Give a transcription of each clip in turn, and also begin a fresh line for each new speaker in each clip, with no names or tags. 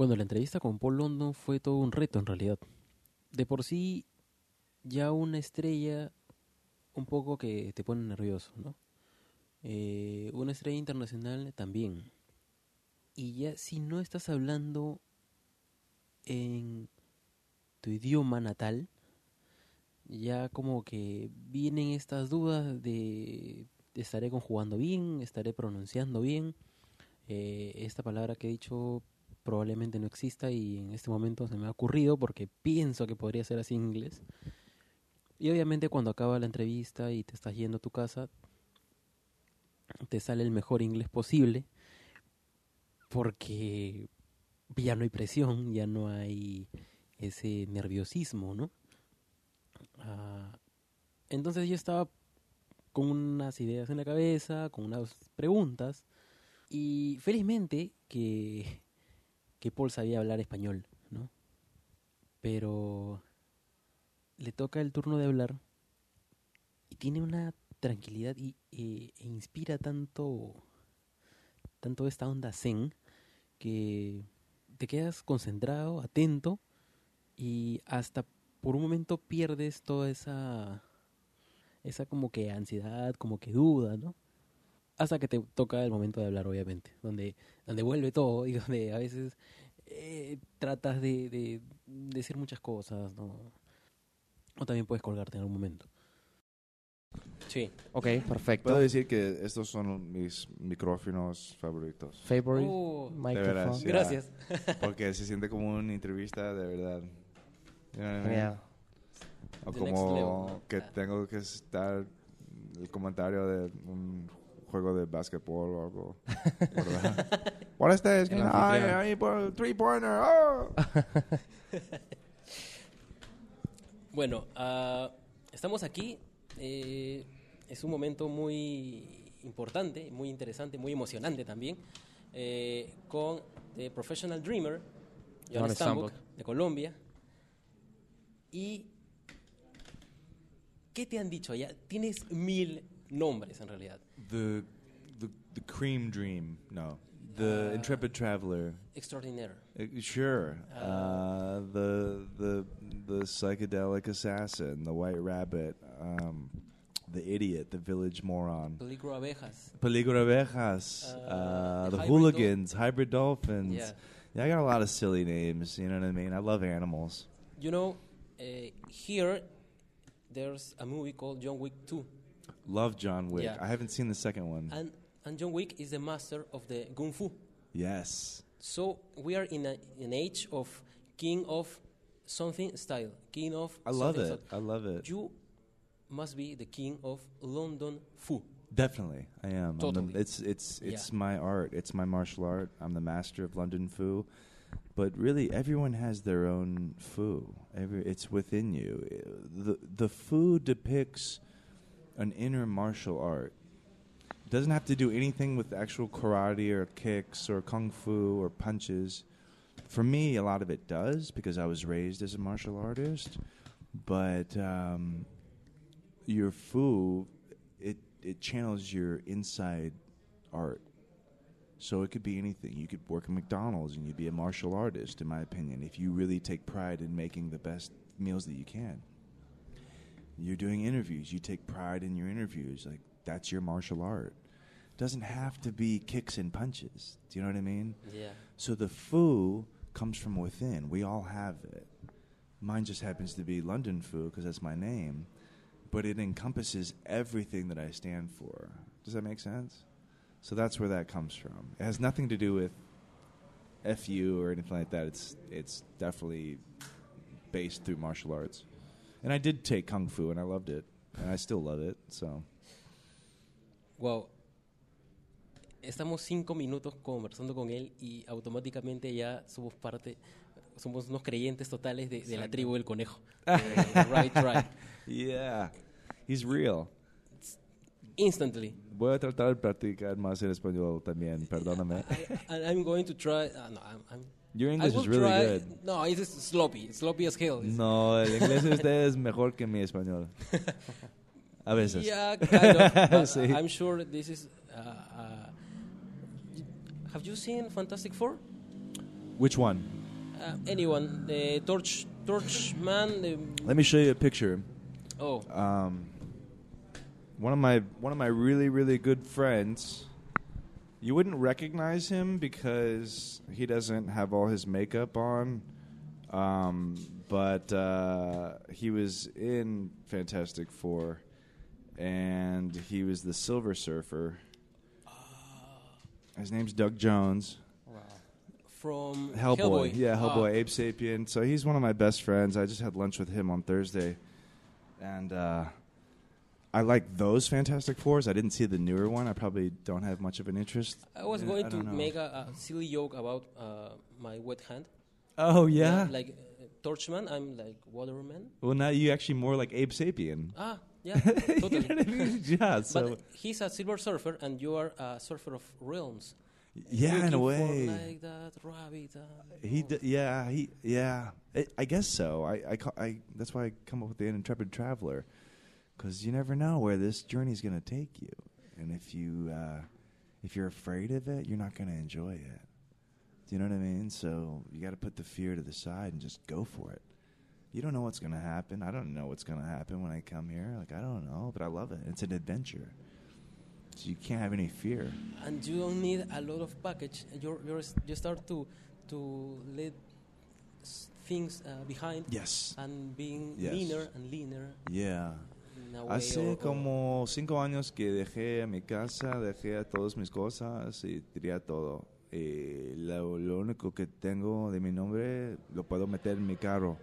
Bueno, la entrevista con Paul London fue todo un reto en realidad. De por sí, ya una estrella un poco que te pone nervioso, ¿no? Eh, una estrella internacional también. Y ya si no estás hablando en tu idioma natal, ya como que vienen estas dudas de estaré conjugando bien, estaré pronunciando bien. Eh, esta palabra que he dicho probablemente no exista y en este momento se me ha ocurrido porque pienso que podría ser así inglés. Y obviamente cuando acaba la entrevista y te estás yendo a tu casa, te sale el mejor inglés posible porque ya no hay presión, ya no hay ese nerviosismo, ¿no? Ah, entonces yo estaba con unas ideas en la cabeza, con unas preguntas, y felizmente que, que Paul sabía hablar español, ¿no? Pero le toca el turno de hablar y tiene una tranquilidad y, e inspira tanto, tanto esta onda zen que te quedas concentrado, atento y hasta por un momento pierdes toda esa esa como que ansiedad, como que duda, ¿no? Hasta que te toca el momento de hablar, obviamente, donde, donde vuelve todo y donde a veces eh, tratas de, de, decir muchas cosas, ¿no? O también puedes colgarte en algún momento.
Sí, ok, perfecto.
Puedo decir que estos son mis micrófonos favoritos.
Favorite
Oh,
microphone.
yeah.
Gracias.
Porque se siente como una entrevista de verdad. You know what I mean?
Yeah.
O
The
como que tengo que estar el comentario de un juego de básquetbol o algo. ¿verdad? What is this?
El
Ay, ay, por el three pointer. Oh.
Bueno, ah, estamos aquí. eh, es un momento muy importante, muy interesante, muy emocionante también, eh, con The Professional Dreamer, John
John
Stambuk,
Stambuk.
de Colombia. ¿Y qué te han dicho allá? Tienes mil nombres en realidad.
The, the, the cream dream. No. The
Uh,
intrepid traveler.
Extraordinaire.
Uh, Sure. Uh, the the the psychedelic assassin, the white rabbit, um, the idiot, the village moron,
Peligro Abejas.
Peligro abejas,
Uh,
uh,
the
the
hybrid
hooligans, hybrid dolphins.
Yeah.
Yeah, I got a lot of silly names. You know what I mean? I love animals.
You know, uh, here there's a movie called John Wick 2.
Love John Wick.
Yeah.
I haven't seen the second one.
And, and John Wick is the master of the Kung Fu.
yes.
So we are in a, an age of king of something style, king of.
I love it.
style.
I love it.
You must be the king of London Fu.
Definitely, I am. I'm the-
Totally.
it's it's it's
Yeah.
my art. It's my martial art. I'm the master of London Fu. But really, everyone has their own Fu. Every it's within you. The the Fu depicts an inner martial art. It doesn't have to do anything with actual karate or kicks or kung fu or punches. For me, a lot of it does because I was raised as a martial artist. But um, your Fu, it it channels your inside art. So it could be anything. You could work at McDonald's and you'd be a martial artist, in my opinion, if you really take pride in making the best meals that you can. You're doing interviews. You take pride in your interviews. Like that's your martial art. Doesn't have to be kicks and punches. Do you know what I mean?
Yeah.
So the Fu comes from within. We all have it. Mine just happens to be London Fu because that's my name, but it encompasses everything that I stand for. Does that make sense? So that's where that comes from. It has nothing to do with FU or anything like that. It's it's definitely based through martial arts. And I did take kung fu and I loved it. And I still love it. So
Wow. Estamos cinco minutos conversando con él y automáticamente ya somos parte, somos unos creyentes totales de, de la tribu del conejo. Eh, right, right.
yeah. He's real.
Instantly.
Voy a tratar de practicar más en español también, perdóname.
I, I- I'm going to try. Uh, no, I'm, I'm,
Your
I
English
will
is really
try-
good.
No, it's sloppy. Sloppy as hell.
No, el inglés de usted es mejor que mi español. A veces.
Yeah, kind of.
Sí.
I'm sure this is. Uh, uh, have you seen Fantastic Four?
Which one?
Uh, anyone, the torch, torch man. The,
Let me show you a picture.
oh,
Um, one of my one of my really really good friends. You wouldn't recognize him because he doesn't have all his makeup on. Um, but uh, he was in Fantastic Four, and he was the Silver Surfer. His name's Doug Jones.
from
Hellboy. Yeah,
Ah,
Hellboy, Abe Sapien. So he's one of my best friends. I just had lunch with him on Thursday. And uh, I like those Fantastic Fours. I didn't see the newer one. I probably don't have much of an interest.
I was
in it.
going
I
to
know.
make a, a silly joke about uh, my wet hand.
Oh, yeah?
like uh, Torchman, I'm like Waterman.
well, now you actually more like Abe Sapien.
Ah, yeah, totally.
you know I mean? Yeah, so.
but he's a silver surfer, and you are a surfer of realms.
yeah, in a way.
For like that rabbit. uh,
He d- yeah he yeah I I guess so I I, ca- I that's why I come up with the intrepid traveler because you never know where this journey is gonna take you. And if you uh, if you're afraid of it you're not gonna enjoy it. Do you know what I mean? So you got to put the fear to the side and just go for it. You don't know what's gonna happen. I don't know what's gonna happen when I come here. Like I don't know but I love it. It's an adventure. So you can't have any fear.
And you don't need a lot of package. You're, you're you start to to let things uh, behind
yes.
and being
Yes.
leaner and leaner.
yeah.
in a way,
Hace como cinco años que dejé mi casa, dejé todas mis cosas y tiré todo. Y lo, lo único que tengo de mi nombre lo puedo meter en mi carro.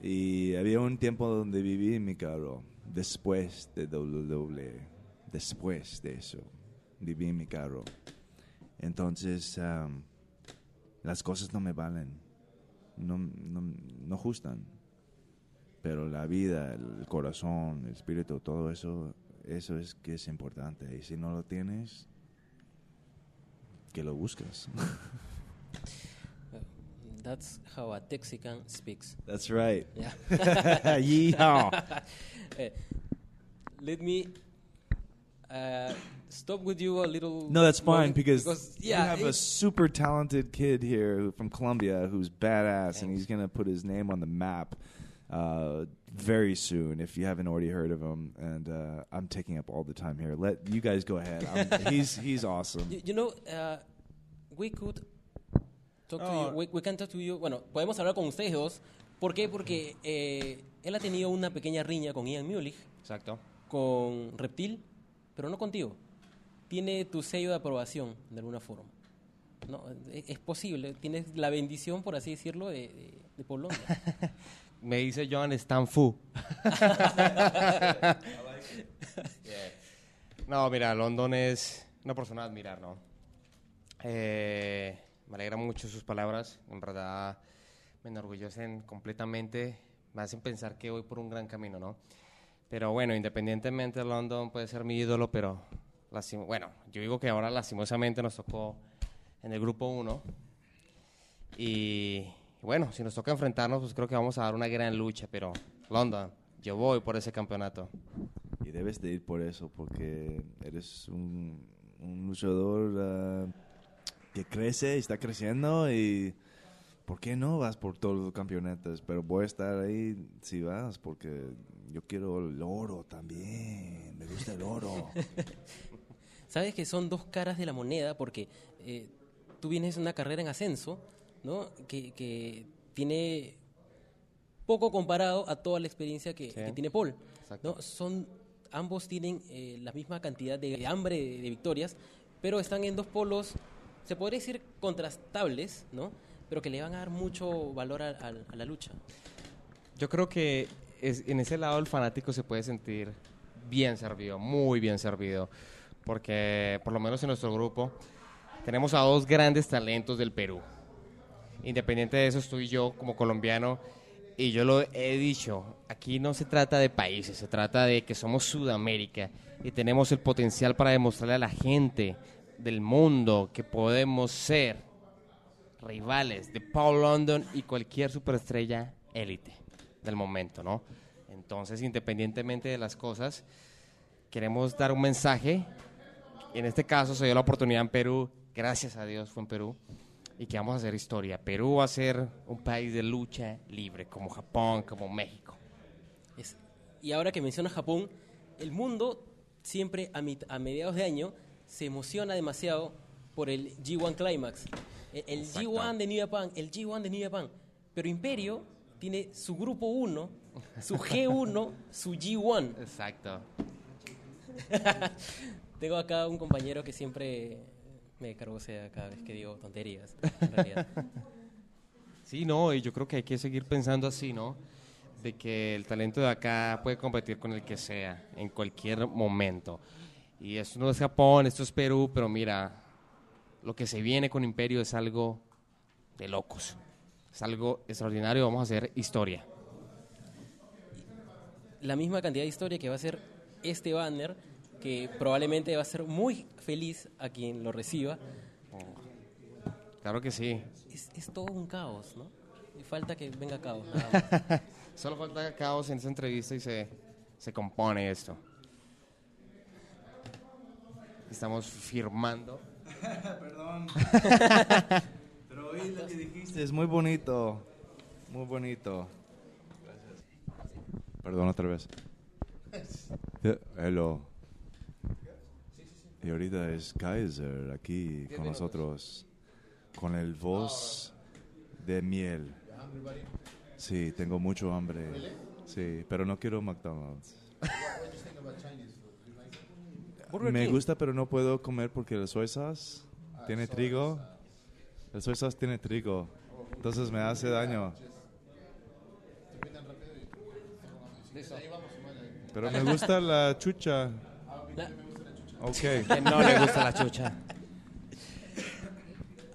Y había un tiempo donde viví en mi carro, después de WWE, después de eso, viví en mi carro. Entonces, las cosas no me valen, no, no, no gustan pero la vida, el corazón, el espíritu, todo eso, eso es que es importante. Y si no lo tienes, que lo buscas.
That's how a Texican speaks.
That's right.
Yeah.
Yeehaw.
Eh, let me uh, stop with you a little.
No, that's fine
moment
because,
yeah,
you have a super talented kid here from Colombia who's badass, and he's gonna put his name on the map uh, very soon. If you haven't already heard of him, and uh, I'm taking up all the time here. Let you guys go ahead. I'm, he's he's awesome.
You, you know, uh, we could talk to
Oh.
you. We, we can talk to you. Bueno, podemos hablar con ustedes dos. ¿Por qué? Porque eh, él ha tenido una pequeña riña con Ian Mulich,
Exacto.
con Reptil, pero no contigo. Tiene tu sello de aprobación, de alguna forma. No, es, es posible. Tienes la bendición, por así decirlo, de, de, de Paul Londra.
Me dice John Stanfu. No, mira, London es una persona a admirar, ¿no? Eh, me alegra mucho sus palabras, en verdad me enorgullecen completamente, me hacen pensar que voy por un gran camino, ¿no? Pero bueno, independientemente de London puede ser mi ídolo, pero bueno, yo digo que ahora lastimosamente nos tocó en el grupo 1 y bueno, si nos toca enfrentarnos, pues creo que vamos a dar una gran lucha, pero London, yo voy por ese campeonato.
Y debes de ir por eso, porque eres un, un luchador ah, que crece y está creciendo y ¿por qué no vas por todos los campeonatos? Pero voy a estar ahí si vas, porque yo quiero el oro también, me gusta el oro.
Sabes que son dos caras de la moneda porque eh, tú vienes de una carrera en ascenso, ¿no? Que, que tiene poco comparado a toda la experiencia que,
Sí.
que tiene Paul. Son, ambos tienen eh, la misma cantidad de hambre de, de victorias, pero están en dos polos, se podría decir contrastables, ¿no? Pero que le van a dar mucho valor a, a- a la lucha.
Yo creo que es- en ese lado el fanático se puede sentir bien servido, muy bien servido, porque por lo menos en nuestro grupo tenemos a dos grandes talentos del Perú. Independiente de eso, estoy yo como colombiano y yo lo he dicho, aquí no se trata de países, se trata de que somos Sudamérica y tenemos el potencial para demostrarle a la gente del mundo que podemos ser rivales de Paul London y cualquier superestrella élite del momento, ¿no? Entonces, independientemente de las cosas, queremos dar un mensaje. En este caso se dio la oportunidad en Perú, gracias a Dios fue en Perú, y que vamos a hacer historia. Perú va a ser un país de lucha libre, como Japón, como México.
Es- y ahora que menciona Japón, el mundo siempre a, mit- a mediados de año se emociona demasiado por el G1 Climax. El, el
Exacto.
G1 de New Japan, el G1 de New Japan. Pero Imperio tiene su grupo 1, su G1, su G1.
Exacto.
Tengo acá un compañero que siempre me carbosea cada vez que digo tonterías. En realidad.
Sí, no, y yo creo que hay que seguir pensando así, ¿no? De que el talento de acá puede competir con el que sea, en cualquier momento. Y esto no es Japón, esto es Perú, pero mira, lo que se viene con Imperio es algo de locos. Es algo extraordinario, vamos a hacer historia.
la misma cantidad de historia que va a ser este banner, que probablemente va a ser muy feliz a quien lo reciba.
Claro que sí.
Es, es todo un caos, ¿no? Y falta que venga caos.
Solo falta caos en esa entrevista y se, se compone esto. Estamos firmando.
Perdón. Pero oí lo que dijiste, es muy bonito. Muy bonito. Perdón otra vez. Hello. Y ahorita es Kaiser aquí con nosotros. Con el voz de miel. Sí, tengo mucho hambre. Sí, pero no quiero McDonald's. Me gusta, pero no puedo comer porque el soy sauce tiene trigo. El soy sauce tiene trigo. Entonces me hace daño. Pero me gusta la chucha.
La-
Ok.
Que no le gusta la chucha.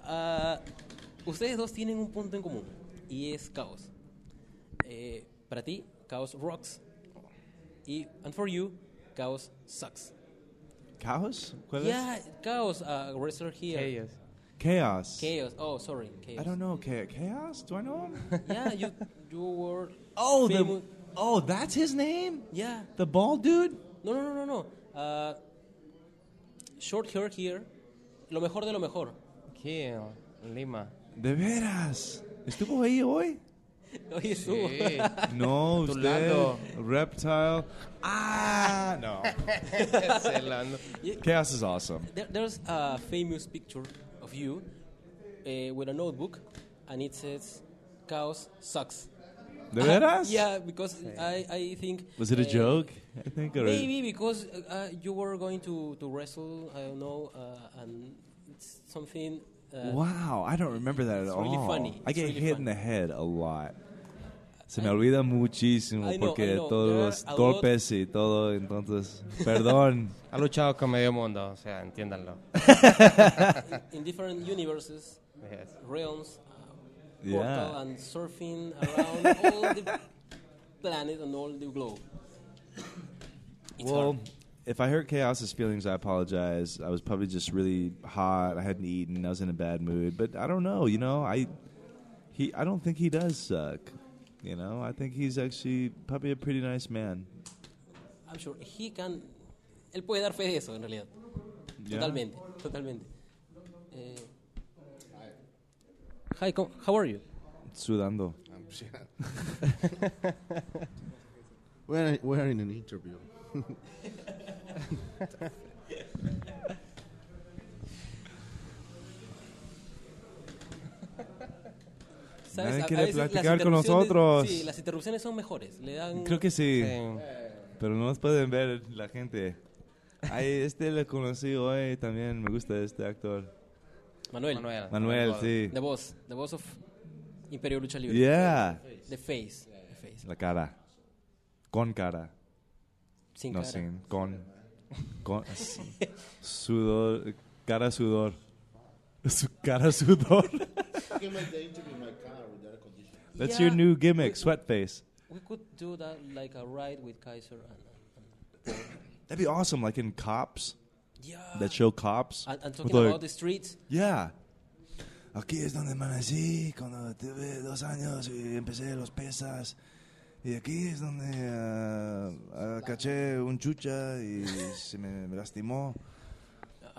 Ah, ustedes dos tienen un punto en común y es caos. Eh, para ti, caos rocks. Y, and for you, caos sucks.
¿Chaos? ¿Cuál es?
Yeah, chaos, uh, wrestler here.
Chaos.
Chaos. Chaos. Oh, sorry. Chaos.
I don't know. Cha- Chaos? Do I know him?
Yeah, you, you were.
oh,
famous-
oh, that's his name?
Yeah.
The bald dude?
No, no, no, no, no. Uh, short hair here. Lo mejor de lo mejor.
Aquí en Lima.
De veras. ¿Estuvo ahí hoy?
Oye, estuvo.
Sí.
No, usted. Reptile. Ah, no.
Celando.
Chaos is awesome.
There, there's a famous picture of you uh, with a notebook, and it says, "Chaos sucks."
¿De veras?
Yeah, because I, I think.
Was it a
uh,
joke? I think. Or
Maybe because uh, you were going to, to wrestle, I don't know, uh, and it's something. Uh,
Wow, I don't remember that at
It's
all.
really funny.
I get
really
hit in the head a lot. Se me
I-
olvida muchísimo
I know,
porque
I know.
todos
There
los golpes y todo, entonces, perdón.
Ha luchado con medio mundo, o sea, entiéndanlo.
in different universes,
Yes.
realms, uh,
Yeah.
and surfing around all the planet and all the globe. It's
well,
hard.
if I hurt Chaos's feelings, I apologize. I was probably just really hot. I hadn't eaten. I was in a bad mood. But I don't know. You know, I he. I don't think he does suck. You know, I think he's actually probably a pretty nice man.
I'm sure he can. Él puede dar fe de eso, en realidad.
Yeah.
Totalmente, totalmente. Eh, hi, how are you?
Sudando.
We're, we're in an interview.
Nadie
A- a
quiere platicar con nosotros.
Sí, las interrupciones son mejores. Le dan.
Creo que sí.
Sí.
Pero no nos pueden ver la gente. Ay, este lo conocí hoy también. Me gusta este actor.
Manuel,
Manuel.
Manuel, sí.
the boss, the boss of Imperio Lucha Libre.
Yeah.
The face, the face.
La cara. Con cara.
Sin
no,
cara.
sin. Con. Con. s- Sudor. Cara sudor. Su cara sudor.
I can make the interview in my car with air conditioning.
That's
Yeah.
your new gimmick, sweat face.
We could do that like a ride with Kaiser and. and, and
That'd be awesome, like in Cops.
Yeah.
That show Cops.
And, and talking
like-
about the streets.
Yeah. Aquí es donde amanecí cuando tuve dos años y empecé los pesas. Y aquí es donde ah, caché un chucha y se me, me lastimó.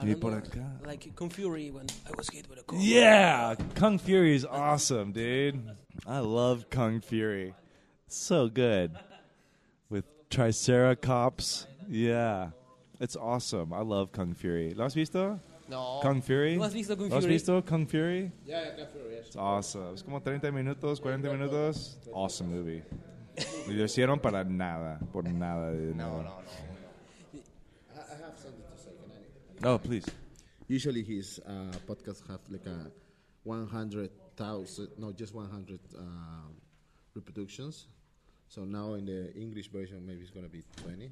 I
Y por
know,
acá.
like Kung Fury when I was hit with a car.
Yeah, Kung Fury is awesome, dude. I love Kung Fury. So good. With Triceratops. Yeah. It's awesome. I love Kung Fury. ¿Lo has visto?
No.
Kung Fury?
¿No has visto Kung
¿Lo has
Fury?
visto Kung Fury?
Yeah, yeah, Kung Fury, yes.
It's awesome. Es como 30 minutos, 40 minutos. Awesome movie. Y lo hicieron para nada, por nada de dinero.
No, no, no.
I, I have something to say. Can I?
Oh, please.
Usually his uh, podcasts have like a 100,000, no, just 100 um, reproductions. So now in the English version, maybe it's going to be 20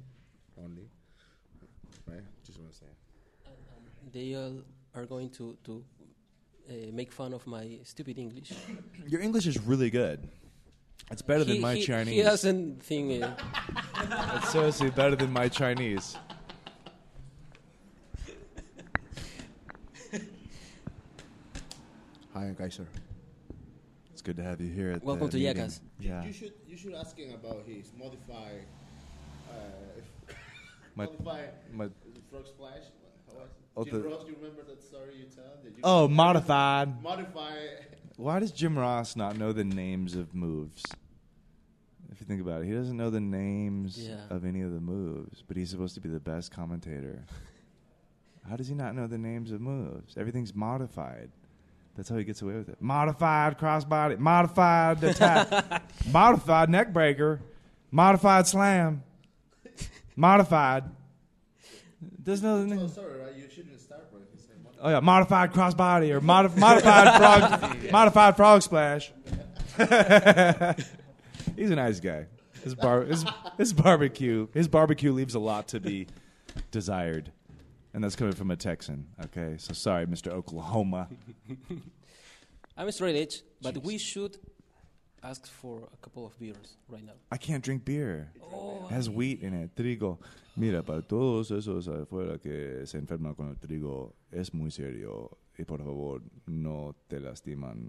only. Right? Just want to say.
They all are going to to uh, make fun of my stupid English.
Your English is really good. It's better than
he,
my
he,
Chinese.
He doesn't think. Uh,
It's seriously better than my Chinese.
Hi, Kaiser.
It's good to have you here. At
Welcome
the
to
meeting.
Yakas.
Yeah.
You should you should ask him about his modified uh,
My-
modified
my-
frog splash. How was it?
Oh,
Jim
the-
Ross, you remember that story you tell? That you
Oh, modified.
modify.
Why does Jim Ross not know the names of moves? If you think about it, he doesn't know the names
Yeah.
of any of the moves, but he's supposed to be the best commentator. How does he not know the names of moves? Everything's modified. That's how he gets away with it. Modified crossbody, modified attack, modified neckbreaker, modified slam, modified. Doesn't
Oh, sorry, right? You shouldn't start with the same one.
Oh yeah, modified crossbody or modif- modified frog, modified frog splash. He's a nice guy. His bar, his, his barbecue, his barbecue leaves a lot to be desired, and that's coming from a Texan. Okay, so sorry, Mr. Oklahoma.
I'm straight edge, but we should ask for a couple of beers right now.
I can't drink beer.
Oh,
It has wheat in it, trigo. Mira, para todos esos afuera que se enferman con el trigo, es muy serio. Y por favor, no te lastiman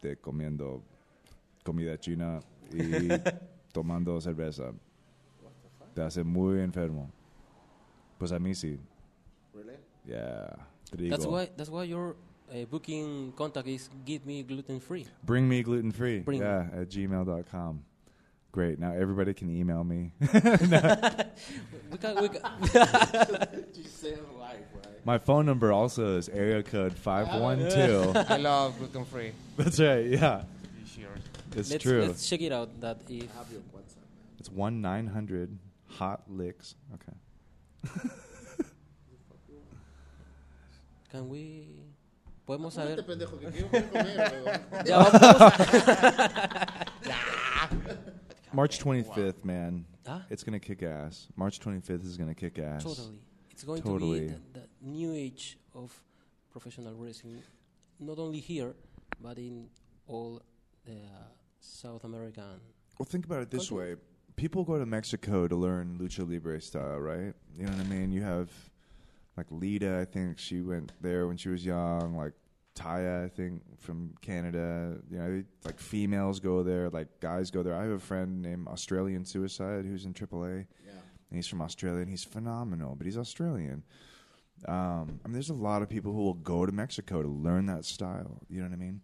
de comiendo comida china y tomando cerveza. Te hace muy enfermo. Pues a mí sí.
Really?
Yeah, trigo.
that's why that's why uh, booking contact is give me gluten free.
Bring me gluten free.
Bring
yeah, at gmail.com. Great. Now everybody can email me.
We can, we can
Just say it right?
My phone number also is area code 512.
I love gluten free.
That's right. Yeah, it's
let's,
true.
let's check it out. That if
I have your WhatsApp.
It's one nine hundred hot licks. Okay.
can we podemos
Este
saber
pendejo que quiero comer,
ya vamos
March twenty fifth, man.
Huh?
It's gonna kick ass. March twenty fifth is gonna kick ass.
totally it's going
Totally.
to be the, the new age of professional wrestling not only here but in all the uh, South American
Well, think about it this
Continue.
way: people go to Mexico to learn lucha libre style, right? You know what I mean? You have like Lita. I think she went there when she was young. Like Taya, I think from Canada. You know, like females go there, like guys go there. I have a friend named Australian Suicide who's in AAA.
Yeah.
and he's from Australia, and he's phenomenal. But he's Australian. Um, I mean, there's a lot of people who will go to Mexico to learn that style. You know what I mean?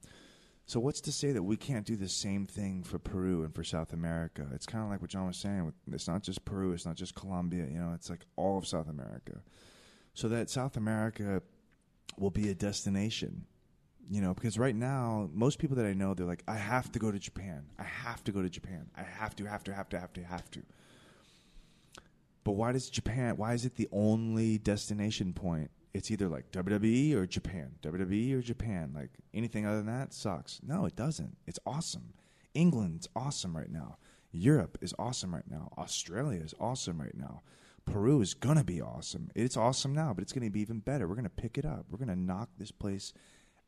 So what's to say that we can't do the same thing for Peru and for South America? It's kind of like what Jhoan was saying. It's not just Peru. It's not just Colombia. You know, it's like all of South America. So that South America will be a destination. You know, because right now, most people that I know, they're like, I have to go to Japan. I have to go to Japan. I have to, have to, have to, have to, have to. But why does Japan? Why is it the only destination point? It's either like WWE or Japan, WWE or Japan. Like anything other than that sucks. No, it doesn't. It's awesome. England's awesome right now. Europe is awesome right now. Australia is awesome right now. Peru is gonna be awesome. It's awesome now, but it's gonna be even better. We're gonna pick it up. We're gonna knock this place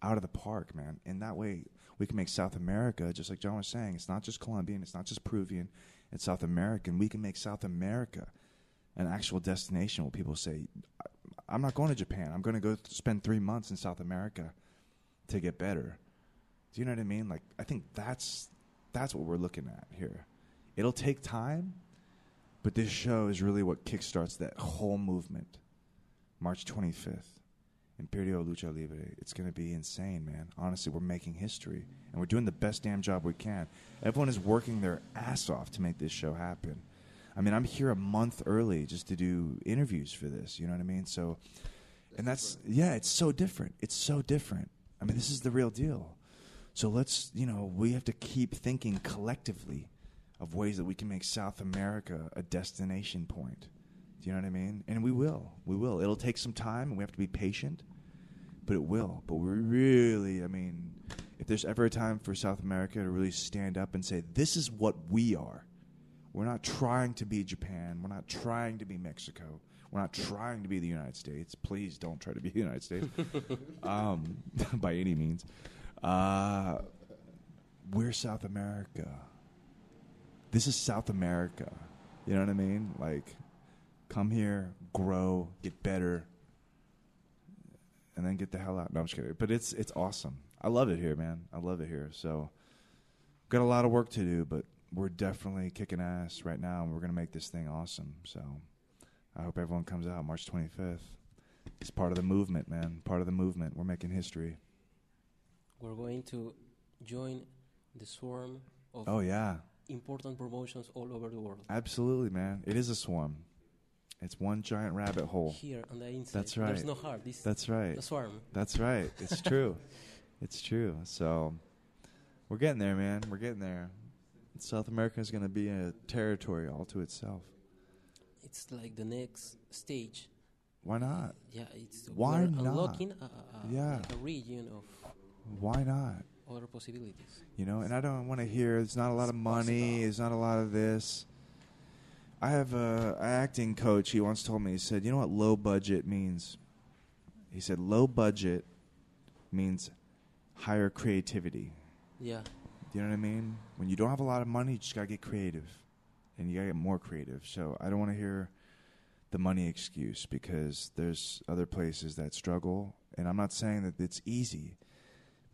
out of the park, man. And that way we can make South America, just like Jhoan was saying, it's not just Colombian, it's not just Peruvian, it's South American. We can make South America an actual destination where people say, "I- I'm not going to Japan. I'm going to go spend three months in South America to get better. Do you know what I mean? Like, I think that's that's what we're looking at here. It'll take time, but this show is really what kickstarts that whole movement. March 25th. Imperio Lucha Libre. It's going to be insane, man. Honestly, we're making history, and we're doing the best damn job we can. Everyone is working their ass off to make this show happen. I mean, I'm here a month early just to do interviews for this. You know what I mean? So, and that's yeah, it's so different. It's so different. I mean, this is the real deal. So let's, you know, we have to keep thinking collectively of ways that we can make South America a destination point. Do you know what I mean? And we will. We will. It'll take some time and we have to be patient, but it will. But we're really, I mean, if there's ever a time for South America to really stand up and say, this is what we are. We're not trying to be Japan. We're not trying to be Mexico. We're not trying to be the United States. Please don't try to be the United States um, by any means. Uh, we're South America. This is South America. You know what I mean? Like, come here, grow, get better, and then get the hell out. No, I'm just kidding. But it's it's awesome. I love it here, man. I love it here. So, got a lot of work to do, but we're definitely kicking ass right now, and we're gonna make this thing awesome. So, I hope everyone comes out March 25th. It's part of the movement, man. Part of the movement. We're making history.
We're going to join the swarm of
Oh yeah,
important promotions all over the world.
absolutely, man. It is a swarm. It's one giant rabbit hole.
Here on the inside,
That's right.
There's no heart. This
That's right.
the swarm.
That's right. It's true. it's true. So we're getting there, man. We're getting there. South America is going to be a territory all to itself.
It's like the next stage.
Why not?
Yeah, it's
Why
we're
not?
unlocking a, a,
Yeah.
like a region of
Why not?
Other possibilities.
You know, and I don't want to hear there's not a lot of money, there's not a lot of this. I have a, a acting coach. He once told me. He said, "You know what low budget means?" He said, "Low budget means higher creativity."
Yeah,
Do you know what I mean? When you don't have a lot of money, you just gotta get creative, and you gotta get more creative. So I don't want to hear the money excuse because there's other places that struggle, and I'm not saying that it's easy,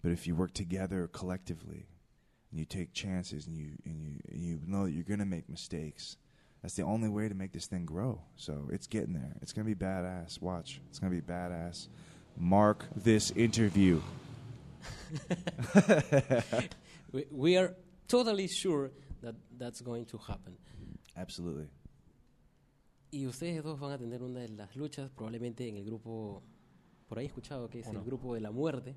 but if you work together collectively, and you take chances, and you and you and you know that you're gonna make mistakes, that's the only way to make this thing grow. So it's getting there. It's gonna be badass. Watch, it's gonna be badass. Mark this interview.
we, we are totally sure that that's going to happen.
Absolutely.
Y ustedes dos van a tener una de las luchas, probablemente en el grupo, por ahí escuchado que es el grupo de la muerte.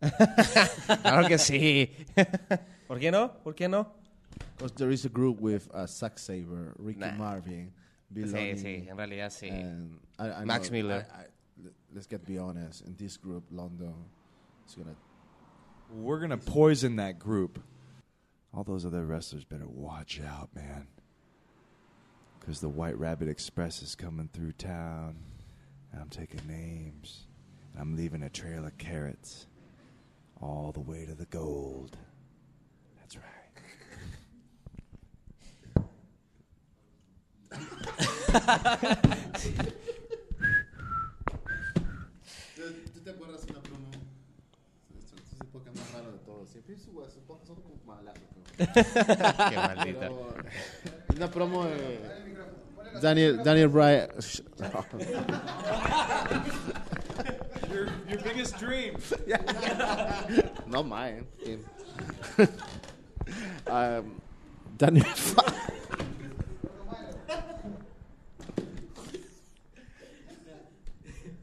Claro que sí. ¿Por qué no? ¿Por qué no?
Because there is a group with uh, Zack Sabre, Ricky
Nah.
Marvin, Bill
Sí, sí, en realidad sí.
and I, I
Max
know-
Miller.
I, I, l- let's get be honest. In this group, London is gonna.
We're gonna poison that group. All those other wrestlers better watch out, man. Because the White Rabbit Express is coming through town, and I'm taking names, and I'm leaving a trail of carrots all the way to the gold. That's right.
¿Tú te acuerdas de una promo? Esto es el podcast más raro de todos. Siempre sus sus podcasts son como malas.
Qué maldita.
Pero eh, una promo de Daniel Daniel Bryan.
Your, your biggest dream.
Not mine. Him. um, Daniel.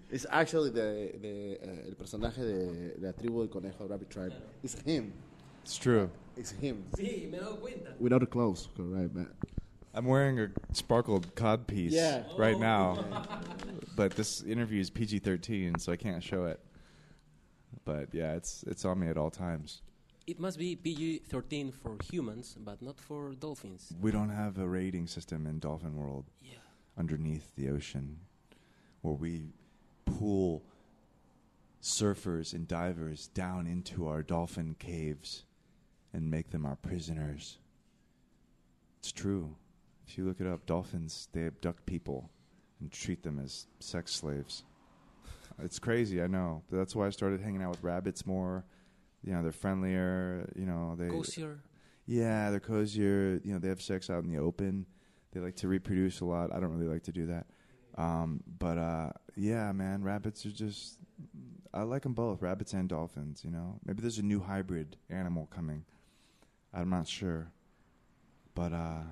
It's actually the, the uh, el personaje de, de la tribu del conejo, Rabbit Tribe. It's him.
It's true.
It's him.
Sí, me he cuenta.
Without the clothes, correct, man.
I'm wearing a sparkled cod piece
Yeah.
right now, but this interview is PG-13, so I can't show it. But yeah, it's it's on me at all times.
It must be PG-13 for humans, but not for dolphins.
We don't have a rating system in Dolphin World
Yeah.
underneath the ocean where we pull surfers and divers down into our dolphin caves and make them our prisoners. It's true. If you look it up, dolphins, they abduct people and treat them as sex slaves. It's crazy, I know. But that's why I started hanging out with rabbits more. You know, they're friendlier. You know, they
Cozier.
yeah, they're cozier. You know, they have sex out in the open. They like to reproduce a lot. I don't really like to do that. Um, but uh, yeah, man, rabbits are just. I like them both, rabbits and dolphins. You know, maybe there's a new hybrid animal coming. I'm not sure, but uh,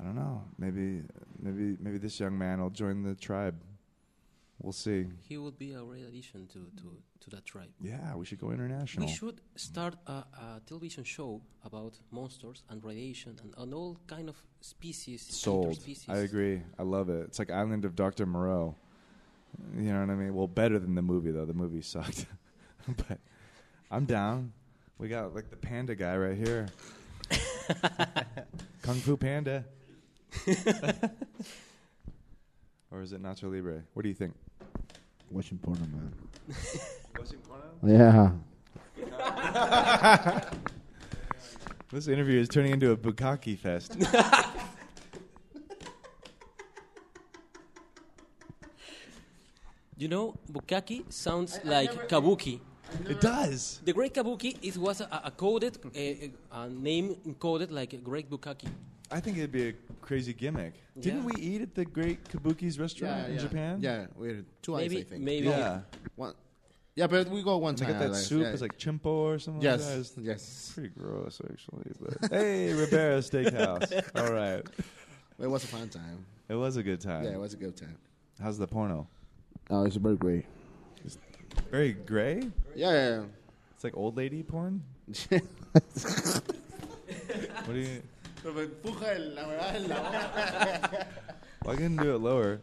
I don't know. Maybe, maybe, maybe this young man will join the tribe. We'll see.
He would be a great addition to, to, to that tribe.
Yeah, we should go international.
We should start a, a television show about monsters and radiation and, and all kind of species.
Sold.
interspecies.
I agree. I love it. It's like Island of Dr. Moreau. You know what I mean? Well, better than the movie though. The movie sucked. but I'm down. We got like the panda guy right here. Kung Fu Panda. or is it Nacho Libre? What do you think?
Watching porno, man.
Watching porno?
Yeah.
This interview is turning into a bukkake fest.
You know, bukkake sounds like kabuki.
it does.
The Great Kabuki it was a, a coded, a, a name encoded like a Great Bukkake.
I think it'd be a crazy gimmick. Didn't
Yeah.
we eat at the Great Kabuki's restaurant in
yeah.
Japan?
Yeah, we had two
Maybe,
I think.
maybe.
Yeah.
One. Yeah, but we go one
They
time.
got that soup.
yeah.
It's like chimpo or something
yes,
like that. It's
yes.
pretty gross, actually. But hey, Ribera Steakhouse. All right.
It was a fun time.
It was a good time.
Yeah, it was a good time.
How's the porno?
Oh, it's very great.
Very gray?
Yeah, yeah,
It's like old lady porn? What do you.
Pero me empuja el- la verdad en la boca.
Why couldn't do it lower?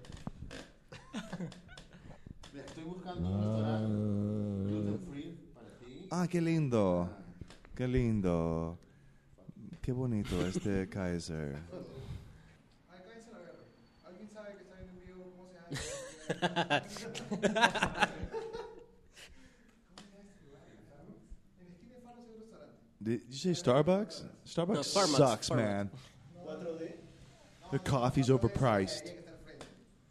Estoy buscando un restaurante gluten free para ti.
Ah, qué lindo. Qué lindo. Qué bonito este Kaiser. Did you say Starbucks? Starbucks
No, Farmers,
sucks, man. The coffee's overpriced.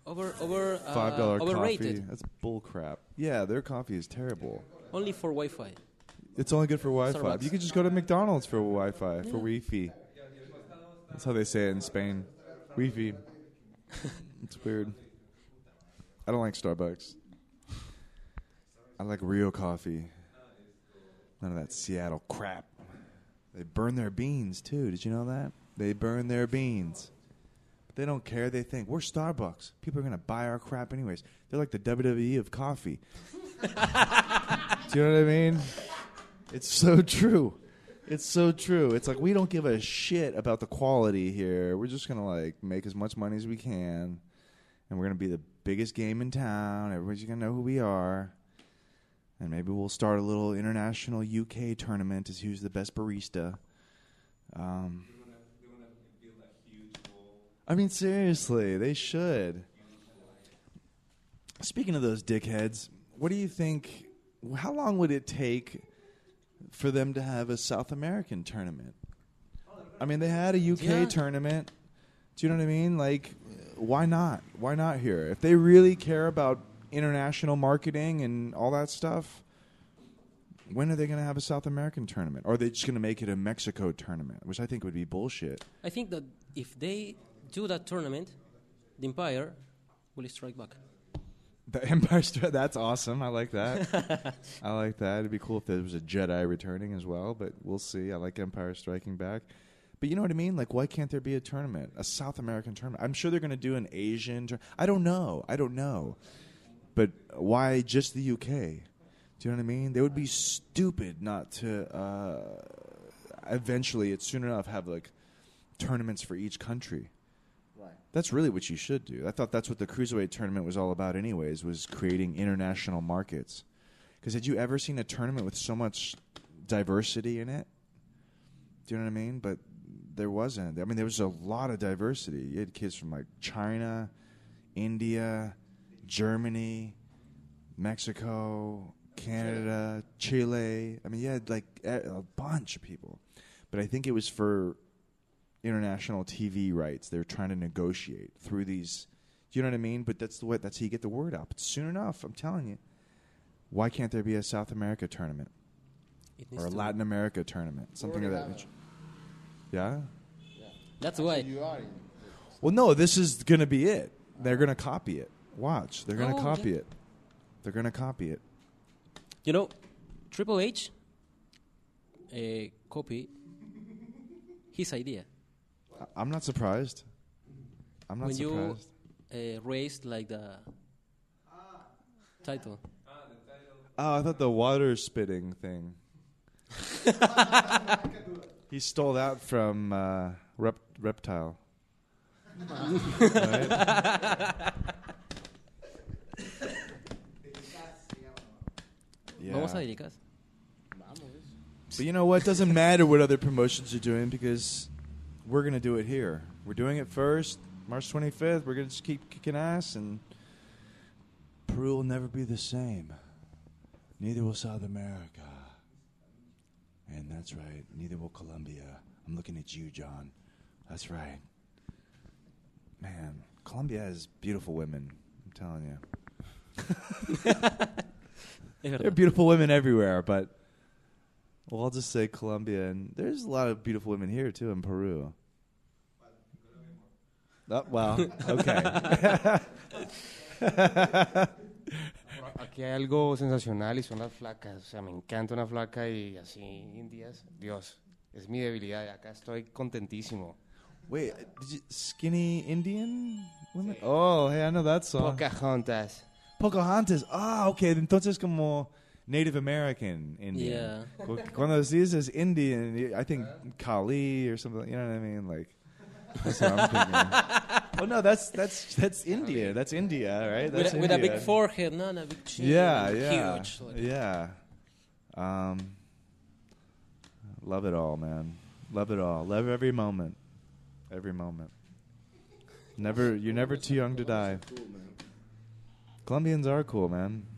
Over, over, uh,
Five dollar
overrated.
coffee. That's bull crap. Yeah, their coffee is terrible.
Only for Wi-Fi.
It's only good for Wi-Fi.
Starbucks.
You could just go to McDonald's for Wi-Fi for Wi-Fi. That's how they say it in Spain. Wi-Fi. it's weird. I don't like Starbucks. I like real coffee. None of that Seattle crap. They burn their beans too. Did you know that? They burn their beans. But they don't care. They think we're Starbucks. People are gonna buy our crap anyways. They're like the WWE of coffee. Do you know what I mean? It's so true. It's so true. It's like we don't give a shit about the quality here. We're just gonna like make as much money as we can, and we're gonna be the biggest game in town. Everybody's gonna know who we are, and maybe we'll start a little international UK tournament to see who's the best barista. Um, I mean, seriously, they should. Speaking of those dickheads, what do you think? How long would it take for them to have a South American tournament? I mean, they had a UK
Yeah.
tournament. Do you know what I mean? Like, why not? Why not here? If they really care about international marketing and all that stuff, when are they going to have a South American tournament? Or are they just going to make it a Mexico tournament, which I think would be bullshit?
I think that if they do that tournament, the Empire will strike back.
The Empire Strike. That's awesome. I like that. I like that. It'd be cool if there was a Jedi returning as well, but we'll see. I like Empire Striking Back. But you know what I mean? Like, why can't there be a tournament, a South American tournament? I'm sure they're going to do an Asian. Tur- I don't know. I don't know. But why just the UK? Do you know what I mean? They would be stupid not to. Uh, eventually, it's soon enough have like tournaments for each country.
Right.
That's really what you should do. I thought that's what the cruiserweight tournament was all about, anyways, was creating international markets. Because had you ever seen a tournament with so much diversity in it? Do you know what I mean? But there wasn't. I mean, there was a lot of diversity. You had kids from like China, India, Germany, Mexico, Canada, Chile. I mean, you had like a a bunch of people. But I think it was for international TV rights. They're trying to negotiate through these. Do you know what I mean? But that's the way. That's how you get the word out. But soon enough, I'm telling you. Why can't there be a South America tournament
It
or a
to-
Latin America tournament? Something of that nature. Yeah.
That's
So
why.
you are.
Well, no. This is going to be it. they're gonna copy it. Watch, they're gonna
Oh,
copy
yeah.
it. They're gonna copy it.
You know, Triple H uh, copy his idea
I- I'm not surprised. I'm not
when you uh, raised like the title.
Oh, I thought the water spitting thing. he stole that from uh, rep- Reptile. Right? Yeah.
Vamos a.
But you know what? It Doesn't matter what other promotions are doing because we're going to do it here. We're doing it first, March 25th. We're going to just keep kicking ass, and Peru will never be the same. Neither will South America. And that's right. Neither will Colombia. I'm looking at you, John. That's right. Man, Colombia has beautiful women. I'm telling you.
Es
There are beautiful women everywhere, but well, I'll just say Colombia, and there's a lot of beautiful women here too in Peru. Oh, well, okay.
Aquí hay algo sensacional y son las flacas. O sea, me encanta una flaca y así indias. Dios, es mi debilidad acá estoy contentísimo.
Wait, did you, skinny Indian women? Oh, hey, I know that song.
Pocahontas.
Pocahontas. Ah, okay. Entonces como Native American Indian.
Yeah.
Cu- Cuando dices Indian, I think Kali or something. You know what I mean? Like that's what I'm thinking. oh no, that's that's that's India. That's India, right?
With,
That's
a, with a big forehead, no, and a big chin.
Yeah,
and
yeah,
Huge. like-
yeah. Um, love it all, man. Love it all. Love every moment. Every moment. Never, you're never too young to die. Colombians are cool, man.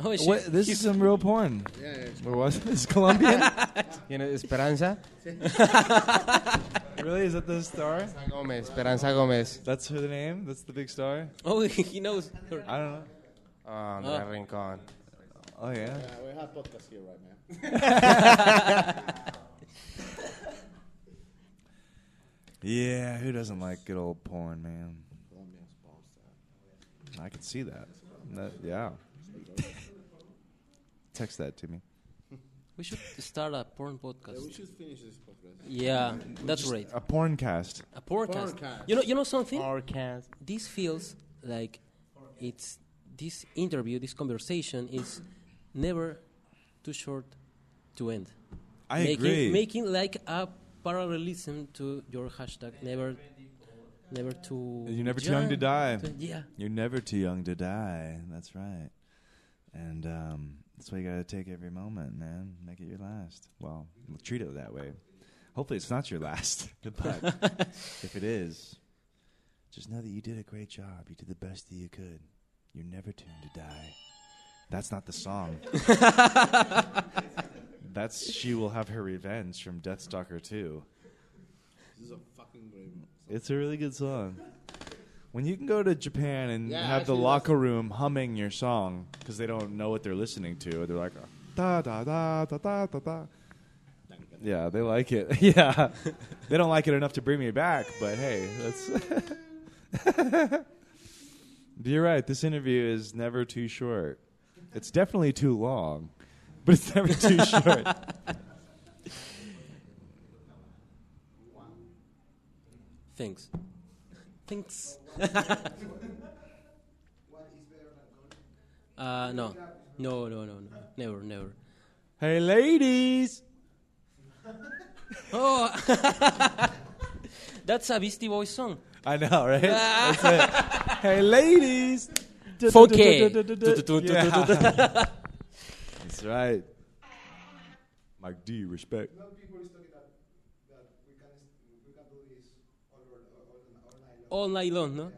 Oh, shit.
What, this is some real porn.
Yeah, yeah.
What was it? Is Colombian?
¿Tiene Esperanza?
really? Is that the star?
Gómez, Esperanza Gómez.
That's her name? That's the big star?
Oh, he knows. her.
I don't know.
Oh, Andrea
Ah.
Rincón.
Oh yeah.
Yeah, we have podcast here right now.
Yeah. Who doesn't like good old porn, man?
Colombian sponsor.
I can see that. That- yeah. Text that to me.
We should start a porn
Yeah, we
podcast.
should finish this podcast.
Yeah, that's
Just
great.
A porn cast.
A porncast.
Porncast.
You know, you know something?
Forecast.
This feels like it's this interview, this conversation is never too short to end.
I
making,
agree.
Making like a parallelism to your hashtag, never, never too.
You're never too young to die.
to- yeah.
You're never too young to die. That's right. And um, that's why you got to take every moment, man. Make it your last. Well, treat it that way. Hopefully, it's not your last. but if it is, just know that you did a great job. You did the best that you could. You're never too young to die. That's not the song. That's She Will Have Her Revenge from Deathstalker 2.
This is a fucking great.
It's a really good song. When you can go to Japan and
Yeah,
have the
actually,
locker room humming your song because they don't know what they're listening to, they're like uh, da da da da da da da. Yeah, they like it. yeah, they don't like it enough to bring me back, but hey, that's. You're right. This interview is never too short. It's definitely too long, but it's never too short.
Thanks. Thanks. uh, no. No, no, no, no. Never, never.
hey, ladies.
Oh! That's a Beastie Boys song.
I know, right? That's it. Hey, ladies.
Funky.
Yeah. That's right. Mike D, respect.
All night long, no?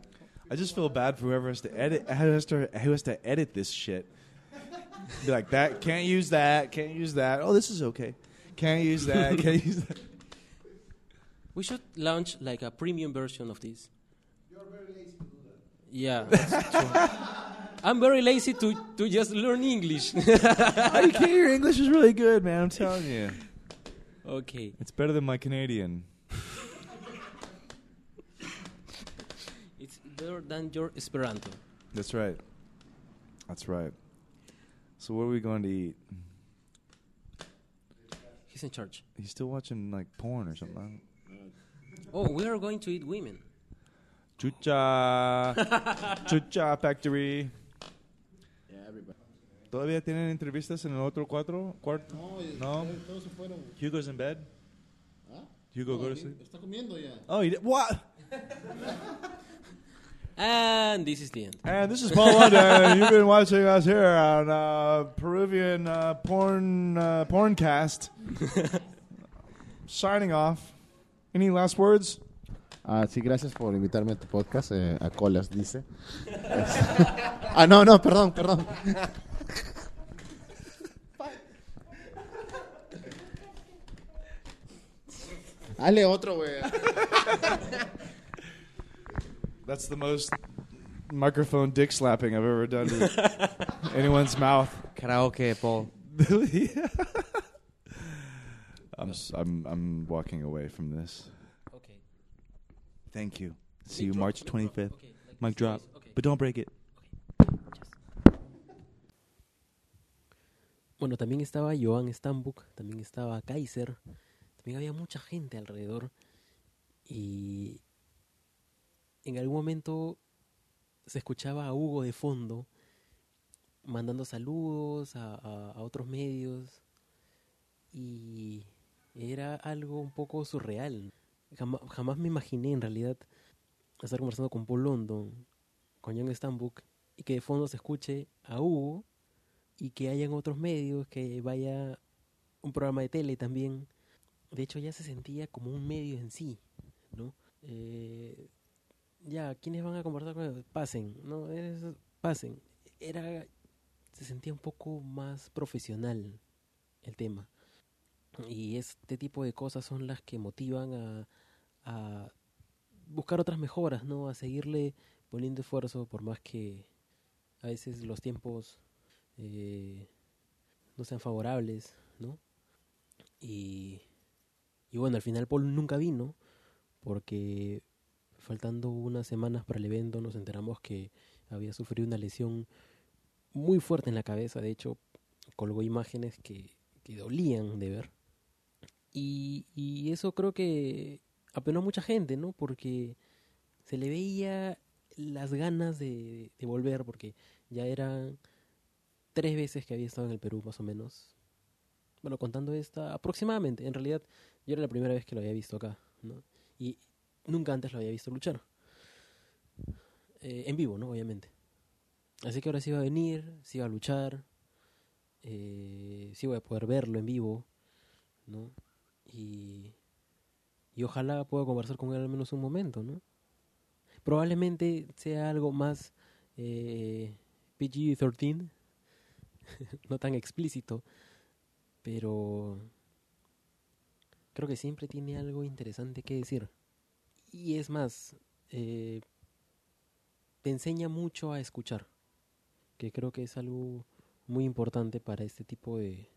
I just feel bad for whoever has to edit who has to, who has to edit this shit. Be like that. Can't use that. Can't use that. Oh, this is okay. Can't use that. Can't use that.
We should launch like a premium version of this. You're very lazy to do that. Yeah, that's true. I'm very lazy to, to just learn English.
How you can't? Your English is really good, man. I'm telling you.
okay.
It's better than my Canadian.
Better than your Esperanto.
That's right. That's right. So what are we going to eat?
He's in charge.
He's still watching like porn or something.
Oh, we are going to eat women.
Chucha. Chucha Factory.
Yeah, everybody.
¿Todavía tienen entrevistas en el otro cuatro? Cuarto?
No,
No.
todos- todos se fueron.
Hugo's in bed.
¿Ah?
Hugo,
No,
go to sleep.
Está comiendo ya.
Oh, he did. What?
And this is the end.
And this is Paul London. You've been watching us here on uh, Peruvian uh, porn uh, porncast. Signing off. Any last words?
Ah, sí, gracias por invitarme a tu podcast. eh, a Colas, dice. ah, no, no, perdón, perdón. Dale otro, güey.
That's the most microphone dick slapping I've ever done to anyone's mouth.
Karaoke, Paul.
I'm, s- I'm I'm walking away from this.
Okay.
Thank you. See
Mic
you
drop,
March
mic drop.
25th.
Okay, like
Mic
this,
drop.
guys. Okay.
But don't break it.
Bueno, también estaba Jhoan Stambuk, también estaba Kaiser, también había mucha gente alrededor y en algún momento se escuchaba a Hugo de fondo mandando saludos a, otros medios y era algo un poco surreal. Jamás, jamás me imaginé en realidad estar conversando con Paul London, con John Stambuk y que de fondo se escuche a Hugo y que hayan otros medios, que vaya un programa de tele también. De hecho, ya se sentía como un medio en sí, ¿no? Eh, ya, ¿quiénes van a conversar con ellos? Pasen, ¿no? Pasen. Era, se sentía un poco más profesional el tema. Y este tipo de cosas son las que motivan a, a buscar otras mejoras, ¿no? A seguirle poniendo esfuerzo, por más que a veces los tiempos eh, no sean favorables, ¿no? Y, y bueno, al final Paul nunca vino porque faltando unas semanas para el evento nos enteramos que había sufrido una lesión muy fuerte en la cabeza, de hecho colgó imágenes que, que dolían de ver. Y, y eso creo que apenó a mucha gente, ¿no? Porque se le veía las ganas de, de volver, porque ya eran tres veces que había estado en el Perú, más o menos. Bueno, contando esta, aproximadamente. En realidad, yo era la primera vez que lo había visto acá, ¿no? Y nunca antes lo había visto luchar. Eh, en vivo, ¿no? Obviamente. Así que ahora sí iba a venir, sí iba a luchar, eh, sí voy a poder verlo en vivo, ¿no? Y, y ojalá pueda conversar con él al menos un momento, ¿no? Probablemente sea algo más eh, PG-13, no tan explícito, pero creo que siempre tiene algo interesante que decir. Y es más, eh, te enseña mucho a escuchar, que creo que es algo muy importante para este tipo de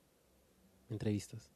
entrevistas.